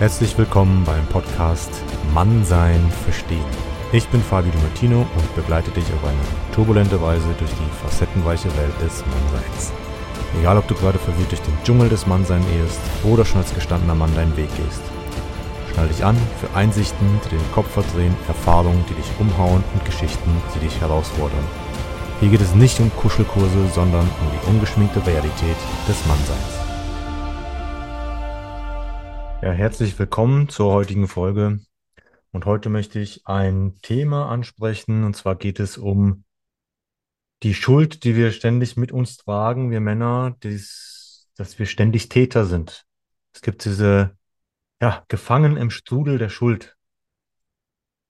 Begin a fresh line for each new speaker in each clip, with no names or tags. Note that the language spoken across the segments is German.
Herzlich willkommen beim Podcast Mannsein verstehen. Ich bin Fabio Martino und begleite dich auf eine turbulente Weise durch die facettenreiche Welt des Mannseins. Egal, ob du gerade verwirrt durch den Dschungel des Mannseins ehest oder schon als gestandener Mann deinen Weg gehst. Schnall dich an für Einsichten, die den Kopf verdrehen, Erfahrungen, die dich umhauen und Geschichten, die dich herausfordern. Hier geht es nicht um Kuschelkurse, sondern um die ungeschminkte Realität des Mannseins. Ja, herzlich willkommen zur heutigen Folge. Und heute möchte ich ein Thema ansprechen. Und zwar geht es um die Schuld, die wir ständig mit uns tragen, wir Männer, dies, dass wir ständig Täter sind. Es gibt diese, ja, gefangen im Strudel der Schuld.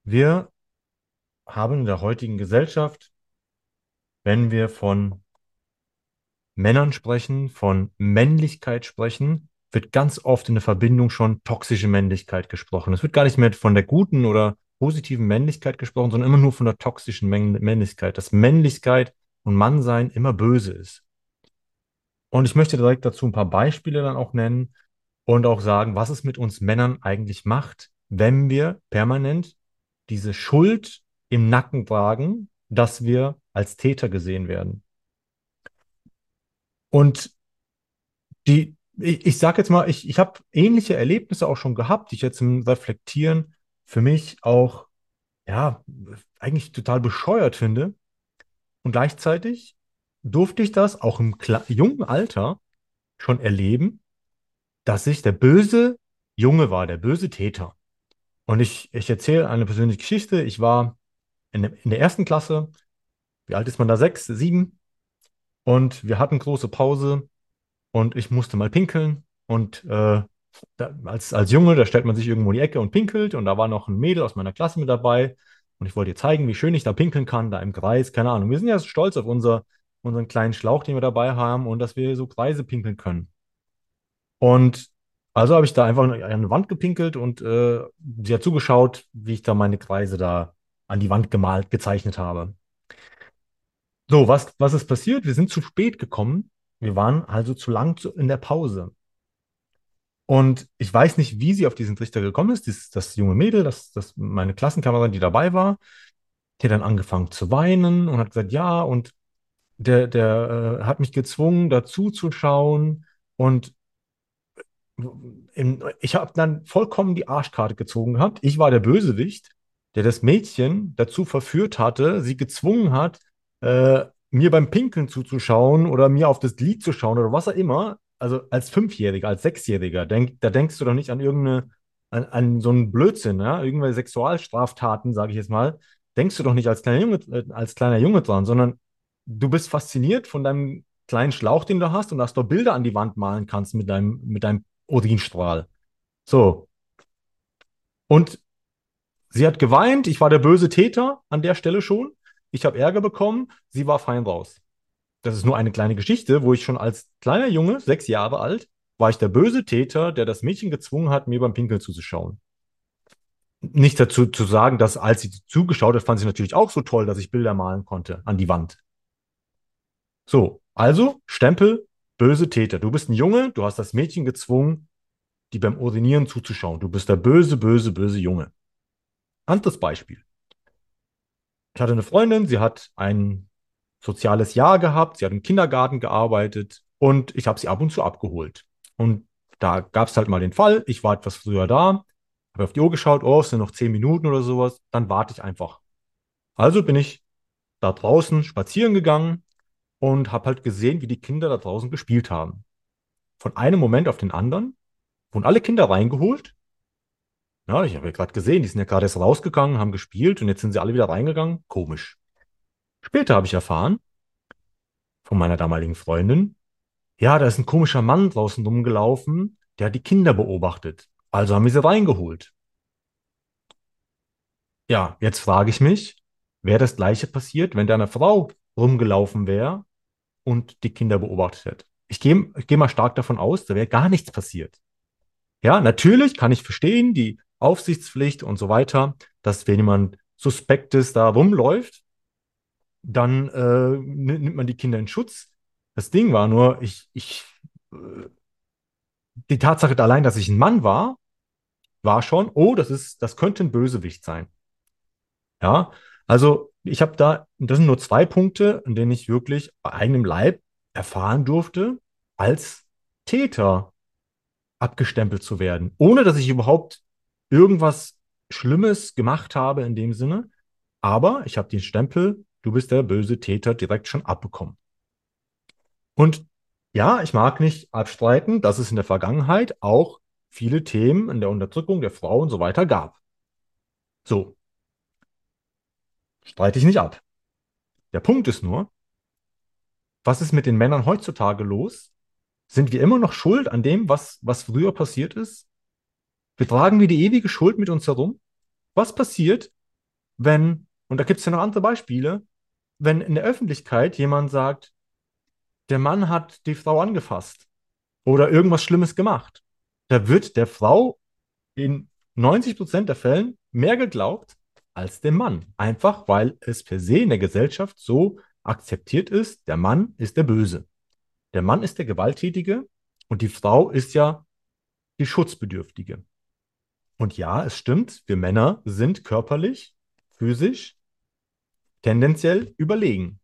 Wir haben in der heutigen Gesellschaft, wenn wir von Männern sprechen, von Männlichkeit sprechen, wird ganz oft in der Verbindung schon toxische Männlichkeit gesprochen. Es wird gar nicht mehr von der guten oder positiven Männlichkeit gesprochen, sondern immer nur von der toxischen Männlichkeit, dass Männlichkeit und Mannsein immer böse ist. Und ich möchte direkt dazu ein paar Beispiele dann auch nennen und auch sagen, was es mit uns Männern eigentlich macht, wenn wir permanent diese Schuld im Nacken tragen, dass wir als Täter gesehen werden. Und die, ich, ich sage jetzt mal, ich, ich habe ähnliche Erlebnisse auch schon gehabt, die ich jetzt im Reflektieren für mich auch, ja, eigentlich total bescheuert finde. Und gleichzeitig durfte ich das auch im jungen Alter schon erleben, dass ich der böse Junge war, der böse Täter. Und ich, ich erzähle eine persönliche Geschichte. Ich war in, in der ersten Klasse. Wie alt ist man da? Sechs, sieben. Und wir hatten große Pause und ich musste mal pinkeln. Und äh, da, als, als Junge, da stellt man sich irgendwo in die Ecke und pinkelt. Und da war noch ein Mädel aus meiner Klasse mit dabei. Und ich wollte ihr zeigen, wie schön ich da pinkeln kann, da im Kreis. Keine Ahnung. Wir sind ja stolz auf unser, unseren kleinen Schlauch, den wir dabei haben und dass wir so Kreise pinkeln können. Und also habe ich da einfach an eine Wand gepinkelt und äh, sie hat zugeschaut, wie ich da meine Kreise da an die Wand gemalt, gezeichnet habe. So, was, was ist passiert? Wir sind zu spät gekommen wir waren also zu lang in der Pause. Und ich weiß nicht, wie sie auf diesen Trichter gekommen ist. Das, das junge Mädel, das, das meine Klassenkameradin, die dabei war, die hat dann angefangen zu weinen und hat gesagt, ja, und der, der äh, hat mich gezwungen, dazu zu schauen. Und in, ich habe dann vollkommen die Arschkarte gezogen gehabt. Ich war der Bösewicht, der das Mädchen dazu verführt hatte, sie gezwungen hat, äh, mir beim Pinkeln zuzuschauen oder mir auf das Lied zu schauen oder was auch immer, also als Fünfjähriger, als Sechsjähriger, denk, da denkst du doch nicht an irgendeine, an, an so einen Blödsinn, ja? irgendwelche Sexualstraftaten, sage ich jetzt mal, denkst du doch nicht als kleiner Junge, äh, als kleiner Junge dran, sondern du bist fasziniert von deinem kleinen Schlauch, den du hast und dass du Bilder an die Wand malen kannst mit deinem, mit deinem Urinstrahl. So. Und sie hat geweint, ich war der böse Täter an der Stelle schon ich habe Ärger bekommen, sie war fein raus. Das ist nur eine kleine Geschichte, wo ich schon als kleiner Junge, sechs Jahre alt, war ich der böse Täter, der das Mädchen gezwungen hat, mir beim Pinkeln zuzuschauen. Nicht dazu zu sagen, dass als sie zugeschaut hat, fand sie natürlich auch so toll, dass ich Bilder malen konnte an die Wand. So, also Stempel, böse Täter. Du bist ein Junge, du hast das Mädchen gezwungen, die beim Urinieren zuzuschauen. Du bist der böse, böse, böse Junge. Anderes Beispiel ich hatte eine Freundin, sie hat ein soziales Jahr gehabt, sie hat im Kindergarten gearbeitet und ich habe sie ab und zu abgeholt. Und da gab es halt mal den Fall, ich war etwas früher da, habe auf die Uhr geschaut, oh, es sind noch zehn Minuten oder sowas, dann warte ich einfach. Also bin ich da draußen spazieren gegangen und habe halt gesehen, wie die Kinder da draußen gespielt haben. Von einem Moment auf den anderen wurden alle Kinder reingeholt ja, ich habe ja gerade gesehen, die sind ja gerade erst rausgegangen, haben gespielt und jetzt sind sie alle wieder reingegangen. Komisch. Später habe ich erfahren von meiner damaligen Freundin, ja, da ist ein komischer Mann draußen rumgelaufen, der hat die Kinder beobachtet. Also haben wir sie reingeholt. Ja, jetzt frage ich mich, wäre das gleiche passiert, wenn da eine Frau rumgelaufen wäre und die Kinder beobachtet hätte? Ich gehe ich geh mal stark davon aus, da wäre gar nichts passiert. Ja, natürlich kann ich verstehen, die Aufsichtspflicht und so weiter, dass wenn jemand Suspektes da rumläuft, dann äh, nimmt man die Kinder in Schutz. Das Ding war nur, ich, ich, äh, die Tatsache allein, dass ich ein Mann war, war schon, oh, das ist, das könnte ein Bösewicht sein. Ja, also ich habe da, das sind nur zwei Punkte, in denen ich wirklich bei eigenem Leib erfahren durfte, als Täter abgestempelt zu werden, ohne dass ich überhaupt irgendwas Schlimmes gemacht habe in dem Sinne. Aber ich habe den Stempel, du bist der böse Täter, direkt schon abbekommen. Und ja, ich mag nicht abstreiten, dass es in der Vergangenheit auch viele Themen in der Unterdrückung der Frau und so weiter gab. So. Streite ich nicht ab. Der Punkt ist nur, was ist mit den Männern heutzutage los? Sind wir immer noch schuld an dem, was, was früher passiert ist? Wir die ewige Schuld mit uns herum? Was passiert, wenn, und da gibt es ja noch andere Beispiele, wenn in der Öffentlichkeit jemand sagt, der Mann hat die Frau angefasst oder irgendwas Schlimmes gemacht. Da wird der Frau in 90 Prozent der Fällen mehr geglaubt als dem Mann. Einfach weil es per se in der Gesellschaft so akzeptiert ist, der Mann ist der Böse. Der Mann ist der Gewalttätige und die Frau ist ja die Schutzbedürftige. Und ja, es stimmt, wir Männer sind körperlich, physisch, tendenziell überlegen.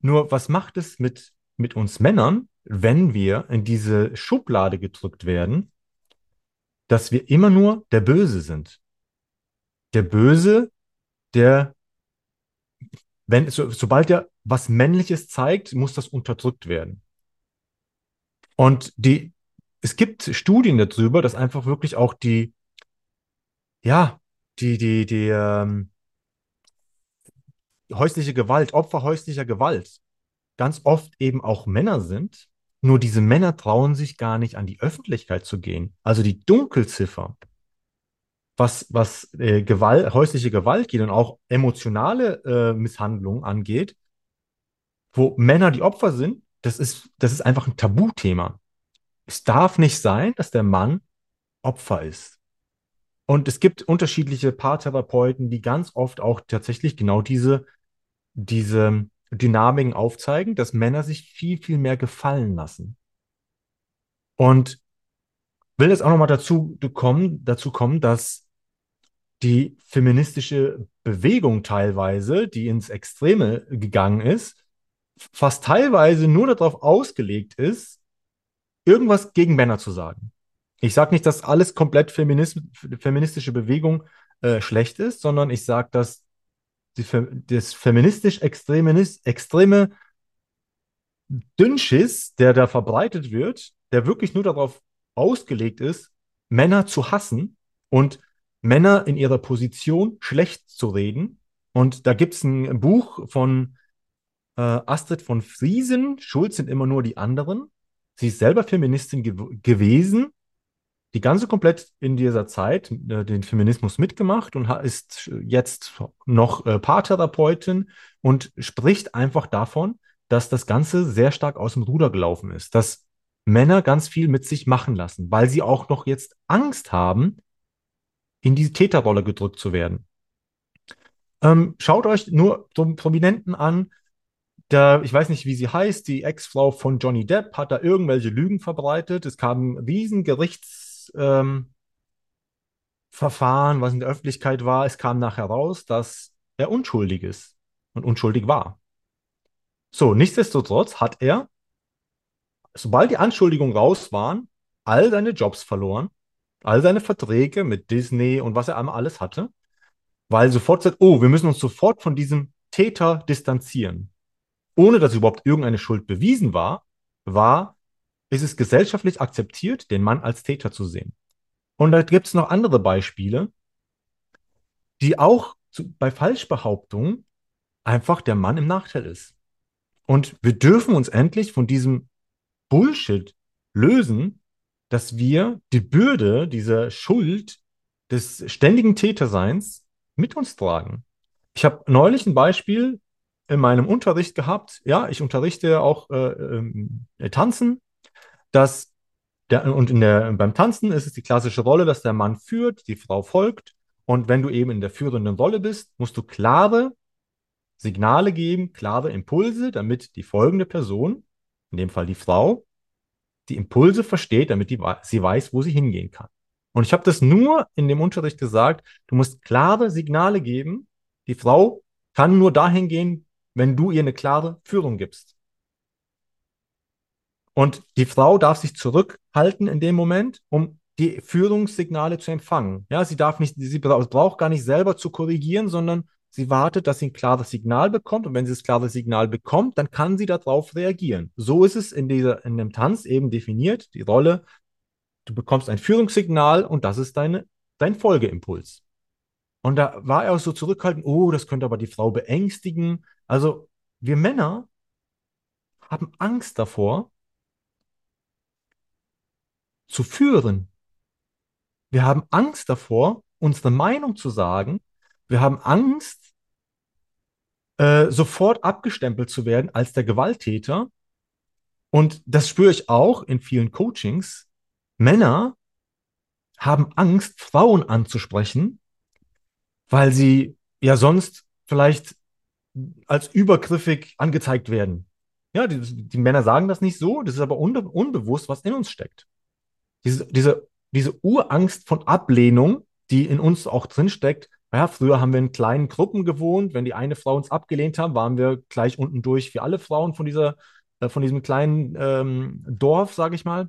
Nur was macht es mit, mit uns Männern, wenn wir in diese Schublade gedrückt werden, dass wir immer nur der Böse sind? Der Böse, der, wenn, so, sobald er was Männliches zeigt, muss das unterdrückt werden. Und die, es gibt Studien darüber, dass einfach wirklich auch die, ja, die, die, die, ähm, häusliche Gewalt, Opfer häuslicher Gewalt, ganz oft eben auch Männer sind. Nur diese Männer trauen sich gar nicht an die Öffentlichkeit zu gehen. Also die Dunkelziffer, was, was äh, Gewalt, häusliche Gewalt geht und auch emotionale äh, Misshandlungen angeht, wo Männer die Opfer sind, das ist, das ist einfach ein Tabuthema. Es darf nicht sein, dass der Mann Opfer ist. Und es gibt unterschiedliche Paartherapeuten, die ganz oft auch tatsächlich genau diese diese Dynamiken aufzeigen, dass Männer sich viel, viel mehr gefallen lassen. Und will jetzt auch nochmal dazu kommen, dazu kommen, dass die feministische Bewegung teilweise, die ins Extreme gegangen ist, fast teilweise nur darauf ausgelegt ist, irgendwas gegen Männer zu sagen. Ich sage nicht, dass alles komplett feministische Bewegung äh, schlecht ist, sondern ich sage, dass die, das feministisch extreme Dünnschiss, der da verbreitet wird, der wirklich nur darauf ausgelegt ist, Männer zu hassen und Männer in ihrer Position schlecht zu reden. Und da gibt es ein Buch von äh, Astrid von Friesen, Schuld sind immer nur die anderen. Sie ist selber Feministin ge gewesen die ganze komplett in dieser Zeit äh, den Feminismus mitgemacht und ist jetzt noch äh, Paartherapeutin und spricht einfach davon, dass das Ganze sehr stark aus dem Ruder gelaufen ist, dass Männer ganz viel mit sich machen lassen, weil sie auch noch jetzt Angst haben, in diese Täterrolle gedrückt zu werden. Ähm, schaut euch nur so einen Prominenten an, der, ich weiß nicht, wie sie heißt, die Ex-Frau von Johnny Depp hat da irgendwelche Lügen verbreitet. Es kamen riesen Gerichts ähm, was in der Öffentlichkeit war, es kam nachher raus, dass er unschuldig ist und unschuldig war. So, nichtsdestotrotz hat er, sobald die Anschuldigungen raus waren, all seine Jobs verloren, all seine Verträge mit Disney und was er einmal alles hatte, weil sofort sagt, oh, wir müssen uns sofort von diesem Täter distanzieren. Ohne dass überhaupt irgendeine Schuld bewiesen war, war ist es gesellschaftlich akzeptiert, den Mann als Täter zu sehen. Und da gibt es noch andere Beispiele, die auch zu, bei Falschbehauptungen einfach der Mann im Nachteil ist. Und wir dürfen uns endlich von diesem Bullshit lösen, dass wir die Bürde dieser Schuld des ständigen Täterseins mit uns tragen. Ich habe neulich ein Beispiel in meinem Unterricht gehabt. Ja, ich unterrichte auch äh, äh, Tanzen dass der, und in der, beim Tanzen ist es die klassische Rolle, dass der Mann führt, die Frau folgt. Und wenn du eben in der führenden Rolle bist, musst du klare Signale geben, klare Impulse, damit die folgende Person, in dem Fall die Frau, die Impulse versteht, damit die, sie weiß, wo sie hingehen kann. Und ich habe das nur in dem Unterricht gesagt, du musst klare Signale geben. Die Frau kann nur dahin gehen, wenn du ihr eine klare Führung gibst. Und die Frau darf sich zurückhalten in dem Moment, um die Führungssignale zu empfangen. Ja, sie darf nicht, sie braucht gar nicht selber zu korrigieren, sondern sie wartet, dass sie ein klares Signal bekommt. Und wenn sie das klare Signal bekommt, dann kann sie darauf reagieren. So ist es in dieser, in dem Tanz eben definiert, die Rolle. Du bekommst ein Führungssignal und das ist deine, dein Folgeimpuls. Und da war er auch so zurückhaltend, oh, das könnte aber die Frau beängstigen. Also wir Männer haben Angst davor, zu führen. Wir haben Angst davor, unsere Meinung zu sagen. Wir haben Angst, äh, sofort abgestempelt zu werden als der Gewalttäter. Und das spüre ich auch in vielen Coachings. Männer haben Angst, Frauen anzusprechen, weil sie ja sonst vielleicht als übergriffig angezeigt werden. Ja, die, die Männer sagen das nicht so, das ist aber unbe unbewusst, was in uns steckt. Diese, diese, diese Urangst von Ablehnung, die in uns auch drinsteckt. Ja, früher haben wir in kleinen Gruppen gewohnt. Wenn die eine Frau uns abgelehnt haben, waren wir gleich unten durch wie alle Frauen von dieser, äh, von diesem kleinen ähm, Dorf, sage ich mal.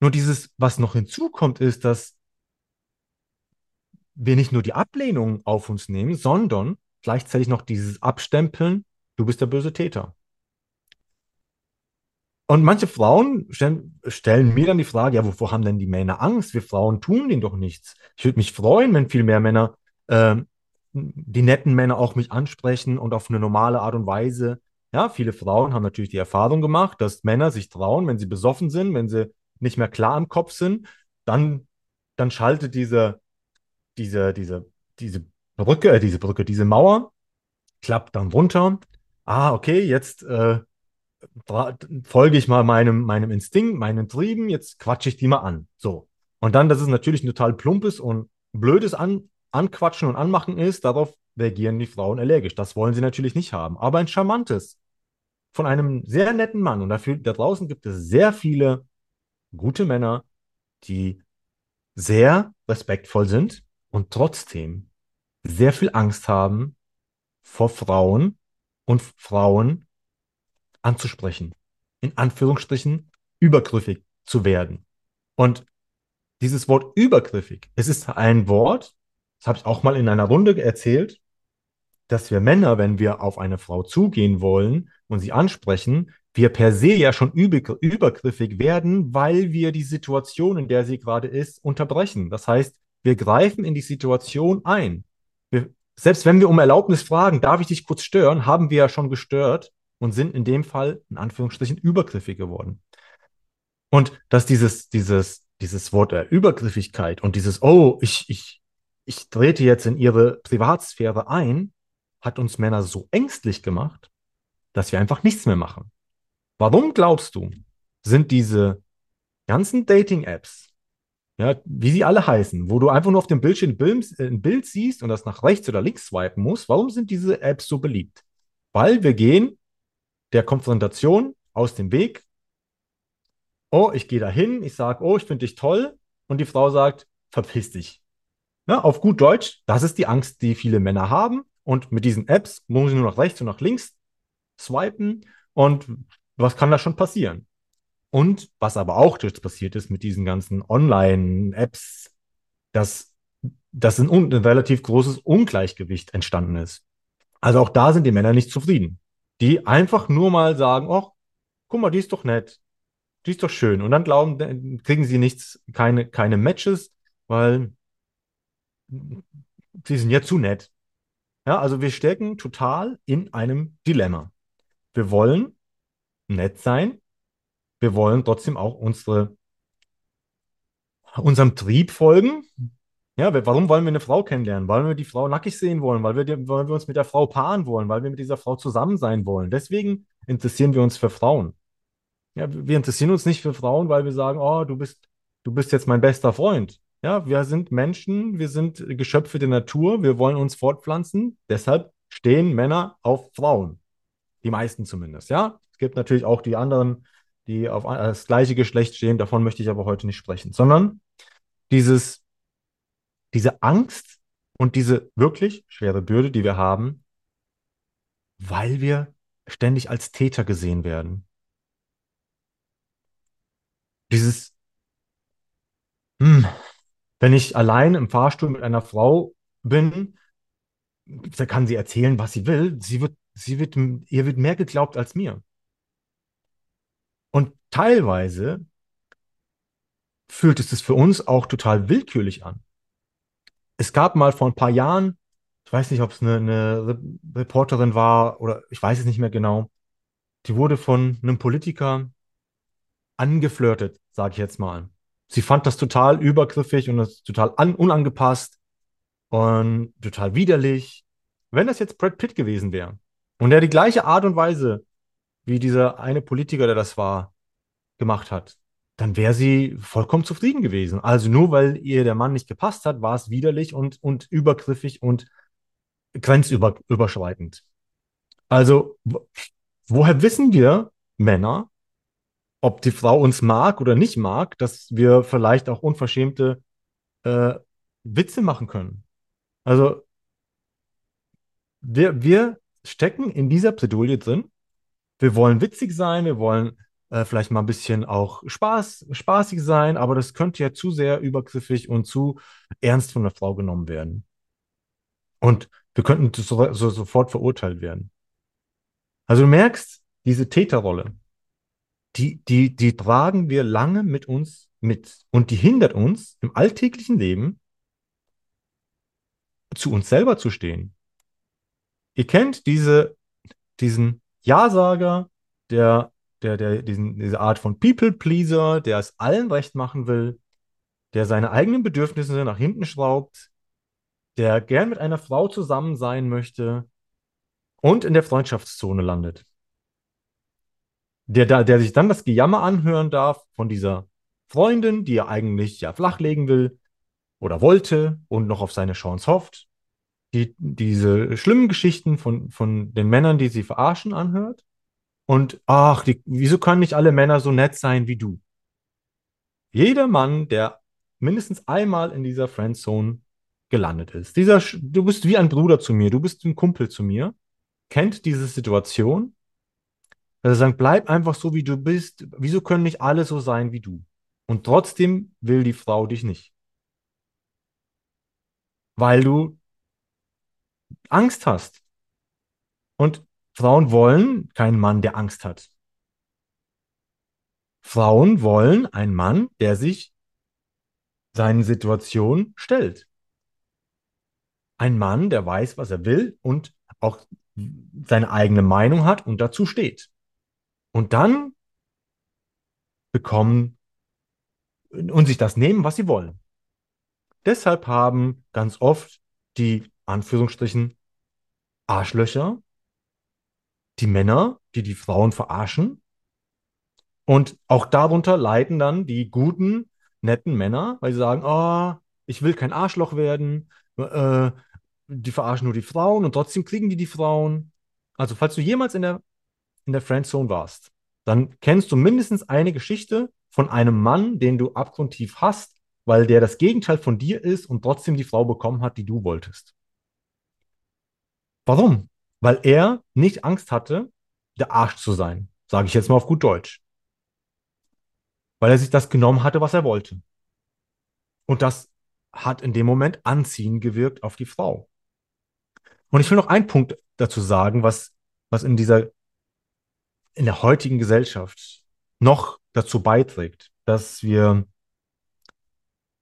Nur dieses, was noch hinzukommt, ist, dass wir nicht nur die Ablehnung auf uns nehmen, sondern gleichzeitig noch dieses Abstempeln, du bist der böse Täter. Und manche Frauen stellen, stellen, mir dann die Frage, ja, wovor haben denn die Männer Angst? Wir Frauen tun denen doch nichts. Ich würde mich freuen, wenn viel mehr Männer, äh, die netten Männer auch mich ansprechen und auf eine normale Art und Weise. Ja, viele Frauen haben natürlich die Erfahrung gemacht, dass Männer sich trauen, wenn sie besoffen sind, wenn sie nicht mehr klar im Kopf sind, dann, dann schaltet diese, diese, diese, diese Brücke, äh, diese Brücke, diese Mauer, klappt dann runter. Ah, okay, jetzt äh, folge ich mal meinem, meinem Instinkt, meinen Trieben, jetzt quatsche ich die mal an. So. Und dann, dass es natürlich ein total plumpes und blödes an, Anquatschen und Anmachen ist, darauf reagieren die Frauen allergisch. Das wollen sie natürlich nicht haben. Aber ein charmantes von einem sehr netten Mann. Und dafür, da draußen gibt es sehr viele gute Männer, die sehr respektvoll sind und trotzdem sehr viel Angst haben vor Frauen und Frauen anzusprechen, in Anführungsstrichen übergriffig zu werden. Und dieses Wort übergriffig, es ist ein Wort, das habe ich auch mal in einer Runde erzählt, dass wir Männer, wenn wir auf eine Frau zugehen wollen und sie ansprechen, wir per se ja schon übergriffig werden, weil wir die Situation, in der sie gerade ist, unterbrechen. Das heißt, wir greifen in die Situation ein. Wir, selbst wenn wir um Erlaubnis fragen, darf ich dich kurz stören, haben wir ja schon gestört und sind in dem Fall in Anführungsstrichen übergriffig geworden. Und dass dieses, dieses, dieses Wort der Übergriffigkeit und dieses, oh, ich, ich, ich trete jetzt in ihre Privatsphäre ein, hat uns Männer so ängstlich gemacht, dass wir einfach nichts mehr machen. Warum glaubst du, sind diese ganzen Dating-Apps, ja, wie sie alle heißen, wo du einfach nur auf dem Bildschirm ein Bild siehst und das nach rechts oder links swipen musst, warum sind diese Apps so beliebt? Weil wir gehen der Konfrontation aus dem Weg. Oh, ich gehe dahin, ich sage, oh, ich finde dich toll. Und die Frau sagt, verpiss dich. Ja, auf gut Deutsch, das ist die Angst, die viele Männer haben. Und mit diesen Apps muss ich nur nach rechts und nach links swipen. Und was kann da schon passieren? Und was aber auch jetzt passiert ist mit diesen ganzen Online-Apps, dass, dass ein, ein relativ großes Ungleichgewicht entstanden ist. Also auch da sind die Männer nicht zufrieden die einfach nur mal sagen, ach, guck mal, die ist doch nett, die ist doch schön. Und dann glauben, kriegen sie nichts, keine, keine Matches, weil sie sind ja zu nett. Ja, also wir stecken total in einem Dilemma. Wir wollen nett sein, wir wollen trotzdem auch unsere, unserem Trieb folgen, ja, warum wollen wir eine Frau kennenlernen? Weil wir die Frau nackig sehen wollen, weil wir, die, weil wir uns mit der Frau paaren wollen, weil wir mit dieser Frau zusammen sein wollen. Deswegen interessieren wir uns für Frauen. Ja, wir interessieren uns nicht für Frauen, weil wir sagen, oh, du bist, du bist jetzt mein bester Freund. Ja, wir sind Menschen, wir sind Geschöpfe der Natur, wir wollen uns fortpflanzen. Deshalb stehen Männer auf Frauen. Die meisten zumindest, ja. Es gibt natürlich auch die anderen, die auf das gleiche Geschlecht stehen. Davon möchte ich aber heute nicht sprechen, sondern dieses, diese Angst und diese wirklich schwere Bürde, die wir haben, weil wir ständig als Täter gesehen werden. Dieses, hm, wenn ich allein im Fahrstuhl mit einer Frau bin, da kann sie erzählen, was sie will. Sie wird, sie wird, ihr wird mehr geglaubt als mir. Und teilweise fühlt es sich für uns auch total willkürlich an. Es gab mal vor ein paar Jahren, ich weiß nicht, ob es eine, eine Reporterin war oder ich weiß es nicht mehr genau, die wurde von einem Politiker angeflirtet, sage ich jetzt mal. Sie fand das total übergriffig und das total un unangepasst und total widerlich. Wenn das jetzt Brad Pitt gewesen wäre und er die gleiche Art und Weise, wie dieser eine Politiker, der das war, gemacht hat, dann wäre sie vollkommen zufrieden gewesen. Also nur weil ihr der Mann nicht gepasst hat, war es widerlich und, und übergriffig und grenzüberschreitend. Also, woher wissen wir Männer, ob die Frau uns mag oder nicht mag, dass wir vielleicht auch unverschämte äh, Witze machen können? Also, wir, wir stecken in dieser Bredouille drin. Wir wollen witzig sein, wir wollen äh, vielleicht mal ein bisschen auch Spaß, spaßig sein, aber das könnte ja zu sehr übergriffig und zu ernst von der Frau genommen werden. Und wir könnten so, so, sofort verurteilt werden. Also du merkst, diese Täterrolle, die, die, die tragen wir lange mit uns mit und die hindert uns im alltäglichen Leben zu uns selber zu stehen. Ihr kennt diese, diesen Ja-Sager, der der, der diesen, diese Art von People-Pleaser, der es allen recht machen will, der seine eigenen Bedürfnisse nach hinten schraubt, der gern mit einer Frau zusammen sein möchte und in der Freundschaftszone landet. Der, der, der sich dann das Gejammer anhören darf von dieser Freundin, die er eigentlich ja flachlegen will oder wollte und noch auf seine Chance hofft, die diese schlimmen Geschichten von, von den Männern, die sie verarschen, anhört und ach, die, wieso können nicht alle Männer so nett sein wie du? Jeder Mann, der mindestens einmal in dieser Friendzone gelandet ist, dieser, du bist wie ein Bruder zu mir, du bist ein Kumpel zu mir, kennt diese Situation, er sagt, bleib einfach so, wie du bist. Wieso können nicht alle so sein wie du? Und trotzdem will die Frau dich nicht. Weil du Angst hast. Und Frauen wollen keinen Mann, der Angst hat. Frauen wollen einen Mann, der sich seinen Situationen stellt. Ein Mann, der weiß, was er will und auch seine eigene Meinung hat und dazu steht. Und dann bekommen und sich das nehmen, was sie wollen. Deshalb haben ganz oft die Anführungsstrichen Arschlöcher die Männer, die die Frauen verarschen. Und auch darunter leiden dann die guten, netten Männer, weil sie sagen, oh, ich will kein Arschloch werden. Äh, die verarschen nur die Frauen und trotzdem kriegen die die Frauen. Also falls du jemals in der, in der Friendzone warst, dann kennst du mindestens eine Geschichte von einem Mann, den du abgrundtief hast, weil der das Gegenteil von dir ist und trotzdem die Frau bekommen hat, die du wolltest. Warum? weil er nicht Angst hatte, der Arsch zu sein, sage ich jetzt mal auf gut Deutsch. Weil er sich das genommen hatte, was er wollte. Und das hat in dem Moment anziehend gewirkt auf die Frau. Und ich will noch einen Punkt dazu sagen, was, was in dieser, in der heutigen Gesellschaft noch dazu beiträgt, dass wir,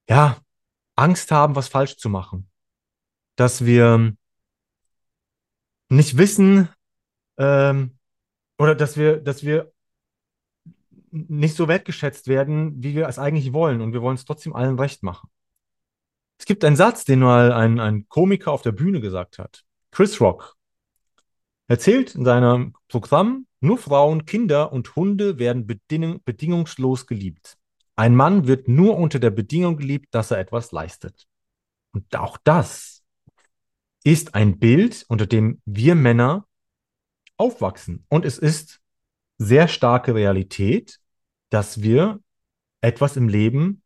ja, Angst haben, was falsch zu machen. Dass wir nicht wissen ähm, oder dass wir, dass wir nicht so wertgeschätzt werden, wie wir es eigentlich wollen und wir wollen es trotzdem allen recht machen. Es gibt einen Satz, den mal ein, ein Komiker auf der Bühne gesagt hat. Chris Rock erzählt in seinem Programm, nur Frauen, Kinder und Hunde werden beding bedingungslos geliebt. Ein Mann wird nur unter der Bedingung geliebt, dass er etwas leistet. Und auch das ist ein Bild, unter dem wir Männer aufwachsen. Und es ist sehr starke Realität, dass wir etwas im Leben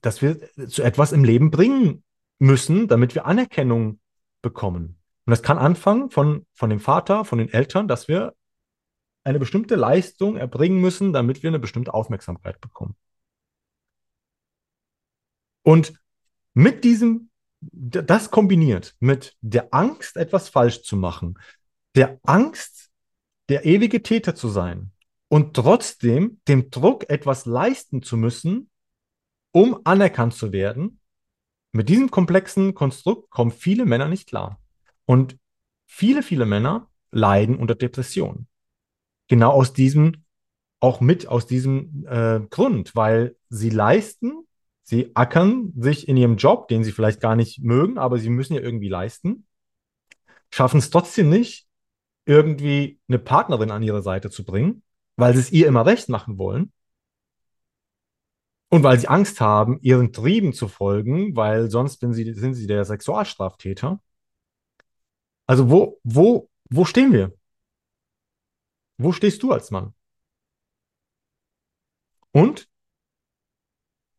dass wir zu etwas im Leben bringen müssen, damit wir Anerkennung bekommen. Und das kann anfangen von, von dem Vater, von den Eltern, dass wir eine bestimmte Leistung erbringen müssen, damit wir eine bestimmte Aufmerksamkeit bekommen. Und mit diesem, das kombiniert mit der Angst, etwas falsch zu machen, der Angst, der ewige Täter zu sein und trotzdem dem Druck, etwas leisten zu müssen, um anerkannt zu werden, mit diesem komplexen Konstrukt kommen viele Männer nicht klar. Und viele, viele Männer leiden unter Depressionen. Genau aus diesem, auch mit aus diesem äh, Grund, weil sie leisten, sie ackern sich in ihrem Job, den sie vielleicht gar nicht mögen, aber sie müssen ja irgendwie leisten, schaffen es trotzdem nicht, irgendwie eine Partnerin an ihre Seite zu bringen, weil sie es ihr immer recht machen wollen. Und weil sie Angst haben, ihren Trieben zu folgen, weil sonst sind sie, sind sie der Sexualstraftäter. Also wo, wo, wo stehen wir? Wo stehst du als Mann? Und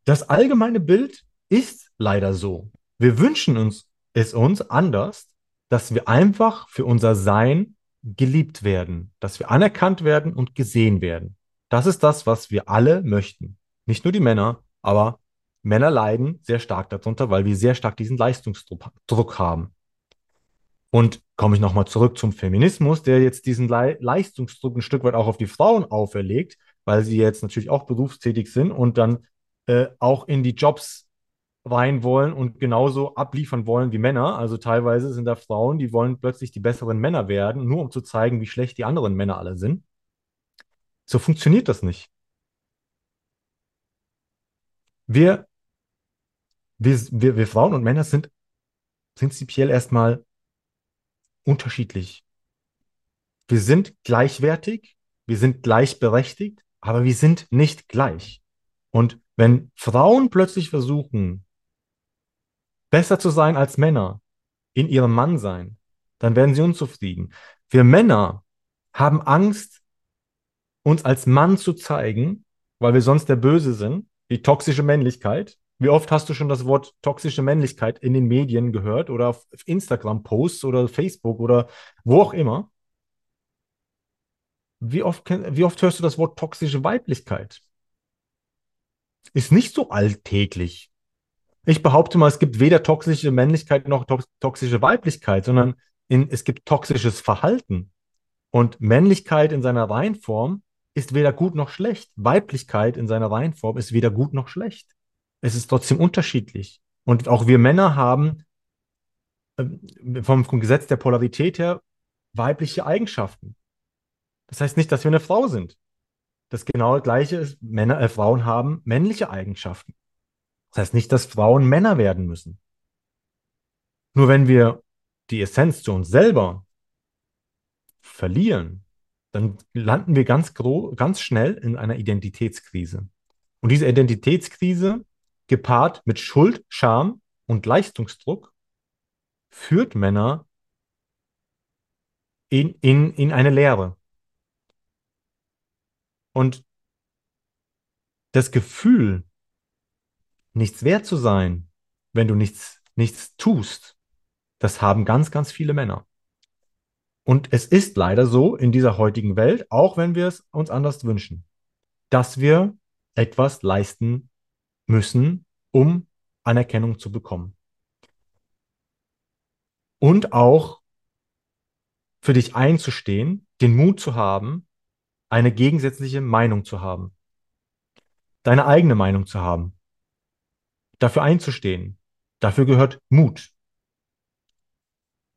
das allgemeine Bild ist leider so. Wir wünschen uns es uns anders, dass wir einfach für unser Sein geliebt werden, dass wir anerkannt werden und gesehen werden. Das ist das, was wir alle möchten. Nicht nur die Männer, aber Männer leiden sehr stark darunter, weil wir sehr stark diesen Leistungsdruck haben. Und komme ich nochmal zurück zum Feminismus, der jetzt diesen Le Leistungsdruck ein Stück weit auch auf die Frauen auferlegt, weil sie jetzt natürlich auch berufstätig sind und dann äh, auch in die Jobs rein wollen und genauso abliefern wollen wie Männer. Also teilweise sind da Frauen, die wollen plötzlich die besseren Männer werden, nur um zu zeigen, wie schlecht die anderen Männer alle sind. So funktioniert das nicht. Wir, wir, wir, wir Frauen und Männer sind prinzipiell erstmal unterschiedlich. Wir sind gleichwertig, wir sind gleichberechtigt, aber wir sind nicht gleich. Und wenn Frauen plötzlich versuchen, besser zu sein als Männer in ihrem Mannsein, dann werden sie unzufrieden. Wir Männer haben Angst, uns als Mann zu zeigen, weil wir sonst der Böse sind, die toxische Männlichkeit. Wie oft hast du schon das Wort toxische Männlichkeit in den Medien gehört oder auf Instagram-Posts oder Facebook oder wo auch immer? Wie oft, wie oft hörst du das Wort toxische Weiblichkeit? Ist nicht so alltäglich. Ich behaupte mal, es gibt weder toxische Männlichkeit noch toxische Weiblichkeit, sondern in, es gibt toxisches Verhalten. Und Männlichkeit in seiner Reihenform ist weder gut noch schlecht. Weiblichkeit in seiner Reihenform ist weder gut noch schlecht. Es ist trotzdem unterschiedlich. Und auch wir Männer haben ähm, vom, vom Gesetz der Polarität her weibliche Eigenschaften. Das heißt nicht, dass wir eine Frau sind. Das genaue Gleiche ist, Männer, äh, Frauen haben männliche Eigenschaften. Das heißt nicht, dass Frauen Männer werden müssen. Nur wenn wir die Essenz zu uns selber verlieren, dann landen wir ganz, ganz schnell in einer Identitätskrise. Und diese Identitätskrise gepaart mit Schuld, Scham und Leistungsdruck führt Männer in, in, in eine Leere. Und das Gefühl, nichts wert zu sein, wenn du nichts, nichts tust, das haben ganz, ganz viele Männer. Und es ist leider so in dieser heutigen Welt, auch wenn wir es uns anders wünschen, dass wir etwas leisten müssen, um Anerkennung zu bekommen. Und auch für dich einzustehen, den Mut zu haben, eine gegensätzliche Meinung zu haben, deine eigene Meinung zu haben, dafür einzustehen. Dafür gehört Mut.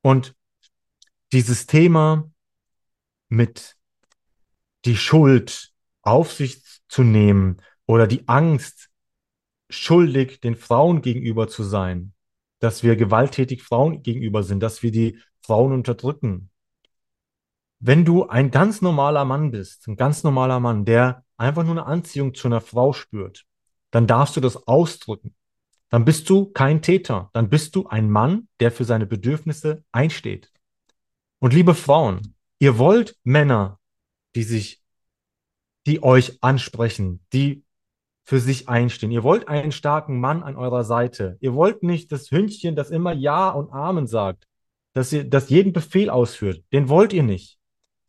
Und dieses Thema mit die Schuld auf sich zu nehmen oder die Angst, schuldig den Frauen gegenüber zu sein, dass wir gewalttätig Frauen gegenüber sind, dass wir die Frauen unterdrücken. Wenn du ein ganz normaler Mann bist, ein ganz normaler Mann, der einfach nur eine Anziehung zu einer Frau spürt, dann darfst du das ausdrücken. Dann bist du kein Täter. Dann bist du ein Mann, der für seine Bedürfnisse einsteht. Und liebe Frauen, ihr wollt Männer, die sich, die euch ansprechen, die für sich einstehen. Ihr wollt einen starken Mann an eurer Seite. Ihr wollt nicht das Hündchen, das immer Ja und Amen sagt, dass ihr, das jeden Befehl ausführt. Den wollt ihr nicht.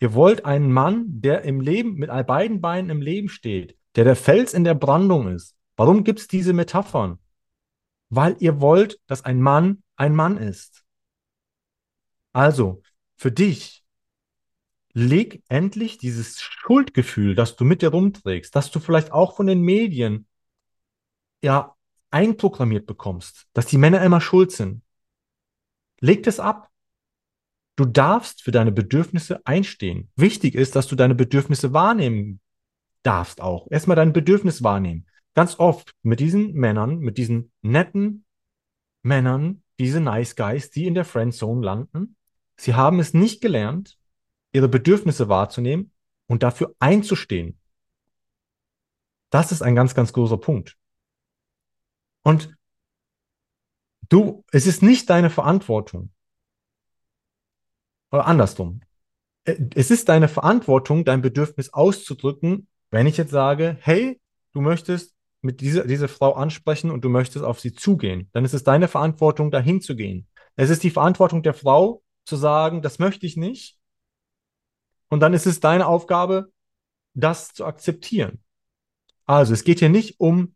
Ihr wollt einen Mann, der im Leben, mit beiden Beinen im Leben steht, der der Fels in der Brandung ist. Warum gibt es diese Metaphern? Weil ihr wollt, dass ein Mann ein Mann ist. Also, für dich, leg endlich dieses Schuldgefühl, das du mit dir rumträgst, das du vielleicht auch von den Medien ja einprogrammiert bekommst, dass die Männer immer schuld sind. Leg das ab. Du darfst für deine Bedürfnisse einstehen. Wichtig ist, dass du deine Bedürfnisse wahrnehmen darfst auch. Erstmal dein Bedürfnis wahrnehmen. Ganz oft mit diesen Männern, mit diesen netten Männern, diese Nice Guys, die in der Friendzone landen, sie haben es nicht gelernt, ihre Bedürfnisse wahrzunehmen und dafür einzustehen. Das ist ein ganz, ganz großer Punkt. Und du, es ist nicht deine Verantwortung. Oder andersrum. Äh, es ist deine Verantwortung, dein Bedürfnis auszudrücken, wenn ich jetzt sage, hey, du möchtest mit dieser diese Frau ansprechen und du möchtest auf sie zugehen, dann ist es deine Verantwortung, dahin zu gehen. Es ist die Verantwortung der Frau, zu sagen, das möchte ich nicht. Und dann ist es deine Aufgabe, das zu akzeptieren. Also es geht hier nicht um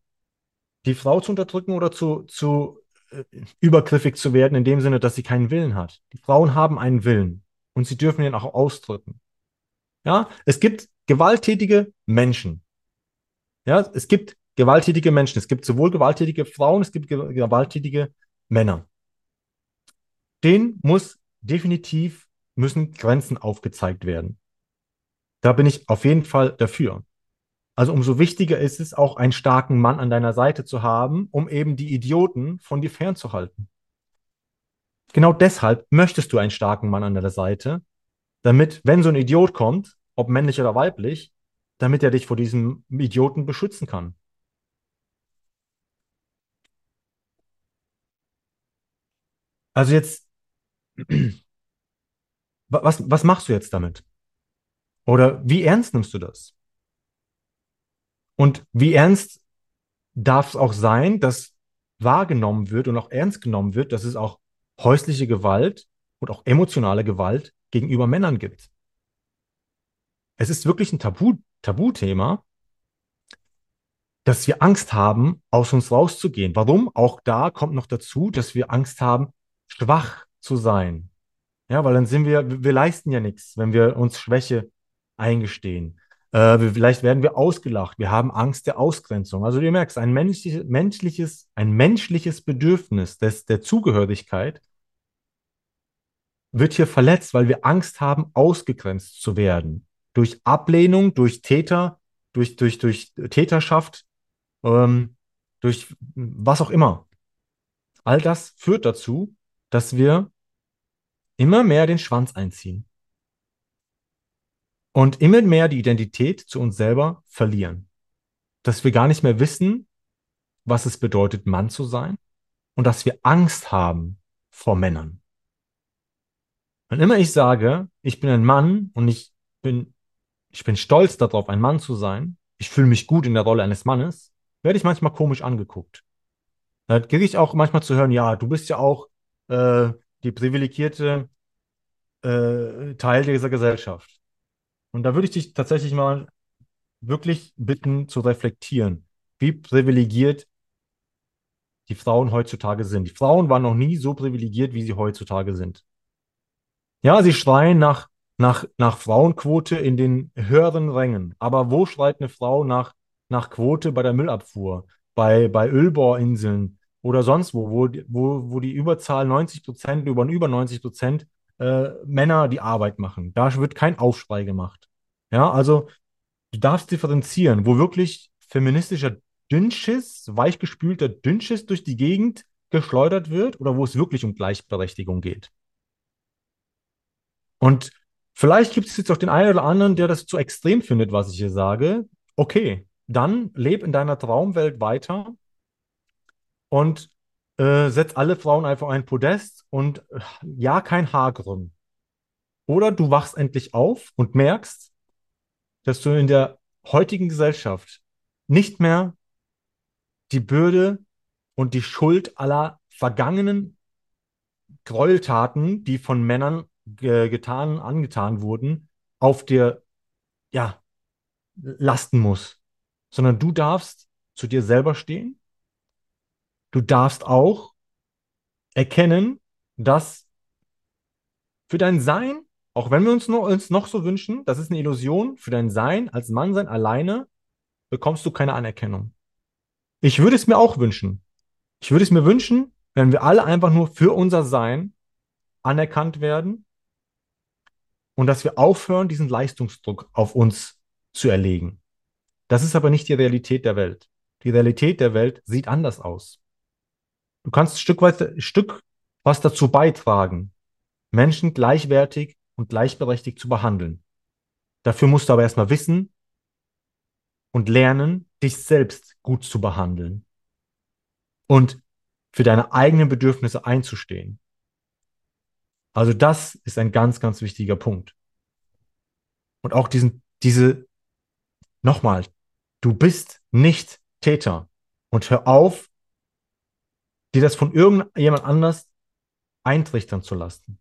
die Frau zu unterdrücken oder zu, zu äh, übergriffig zu werden, in dem Sinne, dass sie keinen Willen hat. Die Frauen haben einen Willen und sie dürfen ihn auch ausdrücken. Ja, es gibt gewalttätige Menschen. Ja, es gibt gewalttätige Menschen. Es gibt sowohl gewalttätige Frauen, es gibt gewalttätige Männer. Den muss definitiv müssen Grenzen aufgezeigt werden. Da bin ich auf jeden Fall dafür. Also umso wichtiger ist es, auch einen starken Mann an deiner Seite zu haben, um eben die Idioten von dir fernzuhalten. Genau deshalb möchtest du einen starken Mann an deiner Seite, damit, wenn so ein Idiot kommt, ob männlich oder weiblich, damit er dich vor diesem Idioten beschützen kann. Also jetzt, was, was machst du jetzt damit? Oder wie ernst nimmst du das? Und wie ernst darf es auch sein, dass wahrgenommen wird und auch ernst genommen wird, dass es auch häusliche Gewalt und auch emotionale Gewalt gegenüber Männern gibt? Es ist wirklich ein Tabu, Tabuthema, dass wir Angst haben, aus uns rauszugehen. Warum? Auch da kommt noch dazu, dass wir Angst haben, schwach zu sein. Ja, weil dann sind wir, wir leisten ja nichts, wenn wir uns Schwäche eingestehen. Äh, vielleicht werden wir ausgelacht. Wir haben Angst der Ausgrenzung. Also du merkst, ein menschliches, menschliches, ein menschliches Bedürfnis des, der Zugehörigkeit wird hier verletzt, weil wir Angst haben, ausgegrenzt zu werden. Durch Ablehnung, durch Täter, durch, durch, durch Täterschaft, ähm, durch was auch immer. All das führt dazu, dass wir immer mehr den Schwanz einziehen und immer mehr die Identität zu uns selber verlieren. Dass wir gar nicht mehr wissen, was es bedeutet, Mann zu sein und dass wir Angst haben vor Männern. Wenn immer ich sage, ich bin ein Mann und ich bin, ich bin stolz darauf, ein Mann zu sein, ich fühle mich gut in der Rolle eines Mannes, werde ich manchmal komisch angeguckt. Da kriege ich auch manchmal zu hören, ja, du bist ja auch äh, die privilegierte äh, Teil dieser Gesellschaft. Und da würde ich dich tatsächlich mal wirklich bitten zu reflektieren, wie privilegiert die Frauen heutzutage sind. Die Frauen waren noch nie so privilegiert, wie sie heutzutage sind. Ja, sie schreien nach, nach, nach Frauenquote in den höheren Rängen. Aber wo schreit eine Frau nach, nach Quote bei der Müllabfuhr, bei, bei Ölbohrinseln, oder sonst wo, wo, wo, wo die Überzahl 90 Prozent, über über 90 Prozent äh, Männer die Arbeit machen. Da wird kein Aufschrei gemacht. Ja, also du darfst differenzieren, wo wirklich feministischer Dünnschiss, weichgespülter Dünnschiss durch die Gegend geschleudert wird oder wo es wirklich um Gleichberechtigung geht. Und vielleicht gibt es jetzt auch den einen oder anderen, der das zu extrem findet, was ich hier sage. Okay, dann leb in deiner Traumwelt weiter und äh, setz alle Frauen einfach ein Podest und äh, ja, kein Haargrün. Oder du wachst endlich auf und merkst, dass du in der heutigen Gesellschaft nicht mehr die Bürde und die Schuld aller vergangenen Gräueltaten, die von Männern ge getan, angetan wurden, auf dir, ja, lasten muss. Sondern du darfst zu dir selber stehen. Du darfst auch erkennen, dass für dein Sein, auch wenn wir uns noch, uns noch so wünschen, das ist eine Illusion, für dein Sein als Mann sein alleine bekommst du keine Anerkennung. Ich würde es mir auch wünschen. Ich würde es mir wünschen, wenn wir alle einfach nur für unser Sein anerkannt werden und dass wir aufhören, diesen Leistungsdruck auf uns zu erlegen. Das ist aber nicht die Realität der Welt. Die Realität der Welt sieht anders aus. Du kannst ein Stück weit, Stück was dazu beitragen, Menschen gleichwertig und gleichberechtigt zu behandeln. Dafür musst du aber erstmal wissen und lernen, dich selbst gut zu behandeln und für deine eigenen Bedürfnisse einzustehen. Also das ist ein ganz, ganz wichtiger Punkt. Und auch diesen, diese, nochmal, du bist nicht Täter. Und hör auf, dir das von irgendjemand anders eintrichtern zu lassen.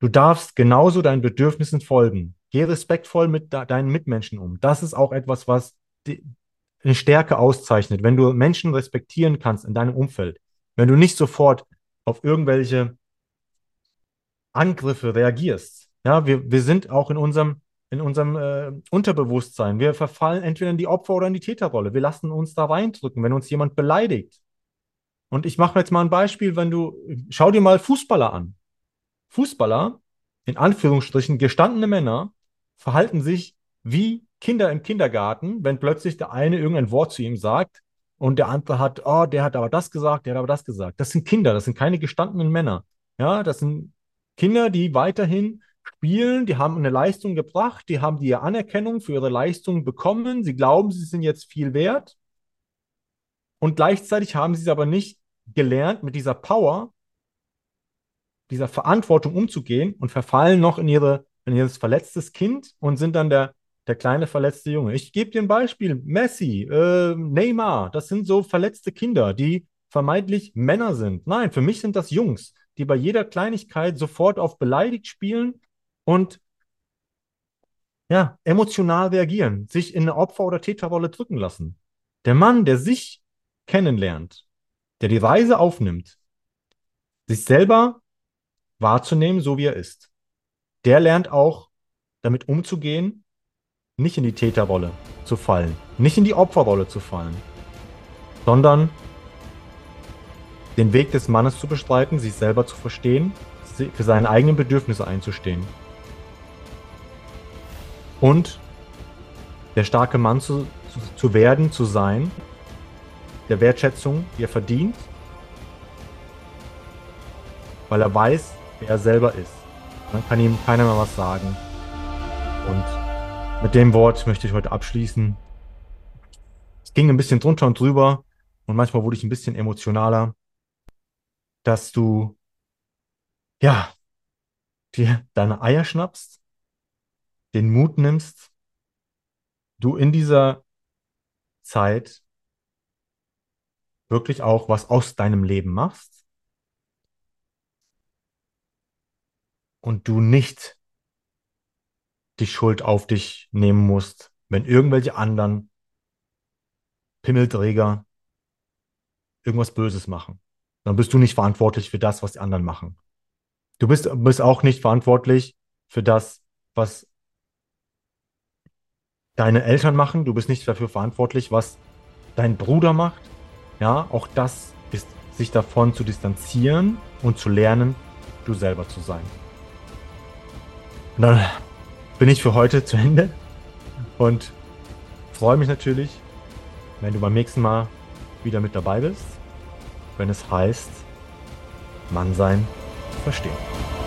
Du darfst genauso deinen Bedürfnissen folgen. Geh respektvoll mit deinen Mitmenschen um. Das ist auch etwas, was eine Stärke auszeichnet. Wenn du Menschen respektieren kannst in deinem Umfeld, wenn du nicht sofort auf irgendwelche Angriffe reagierst. Ja, wir, wir sind auch in unserem, in unserem äh, Unterbewusstsein. Wir verfallen entweder in die Opfer- oder in die Täterrolle. Wir lassen uns da reindrücken, wenn uns jemand beleidigt. Und ich mache jetzt mal ein Beispiel, wenn du, schau dir mal Fußballer an. Fußballer, in Anführungsstrichen gestandene Männer, verhalten sich wie Kinder im Kindergarten, wenn plötzlich der eine irgendein Wort zu ihm sagt und der andere hat, oh, der hat aber das gesagt, der hat aber das gesagt. Das sind Kinder, das sind keine gestandenen Männer. Ja, das sind Kinder, die weiterhin spielen, die haben eine Leistung gebracht, die haben die Anerkennung für ihre Leistung bekommen, sie glauben, sie sind jetzt viel wert. Und gleichzeitig haben sie es aber nicht gelernt, mit dieser Power, dieser Verantwortung umzugehen und verfallen noch in ihre, in ihr verletztes Kind und sind dann der, der kleine verletzte Junge. Ich gebe dir ein Beispiel. Messi, äh, Neymar, das sind so verletzte Kinder, die vermeintlich Männer sind. Nein, für mich sind das Jungs, die bei jeder Kleinigkeit sofort auf beleidigt spielen und ja, emotional reagieren, sich in eine Opfer- oder Täterrolle drücken lassen. Der Mann, der sich kennenlernt, der die Reise aufnimmt, sich selber wahrzunehmen, so wie er ist, der lernt auch damit umzugehen, nicht in die Täterrolle zu fallen, nicht in die Opferrolle zu fallen, sondern den Weg des Mannes zu bestreiten, sich selber zu verstehen, für seine eigenen Bedürfnisse einzustehen. Und der starke Mann zu, zu, zu werden, zu sein, der Wertschätzung, die er verdient, weil er weiß, wer er selber ist. Dann kann ihm keiner mehr was sagen. Und mit dem Wort möchte ich heute abschließen. Es ging ein bisschen drunter und drüber und manchmal wurde ich ein bisschen emotionaler dass du ja dir deine Eier schnappst, den Mut nimmst, du in dieser Zeit wirklich auch was aus deinem Leben machst und du nicht die Schuld auf dich nehmen musst, wenn irgendwelche anderen Pimmelträger irgendwas Böses machen dann bist du nicht verantwortlich für das, was die anderen machen. Du bist, bist auch nicht verantwortlich für das, was deine Eltern machen. Du bist nicht dafür verantwortlich, was dein Bruder macht. Ja, auch das ist, sich davon zu distanzieren und zu lernen, du selber zu sein. Und dann bin ich für heute zu Ende und freue mich natürlich, wenn du beim nächsten Mal wieder mit dabei bist wenn es heißt, Mann sein, verstehen.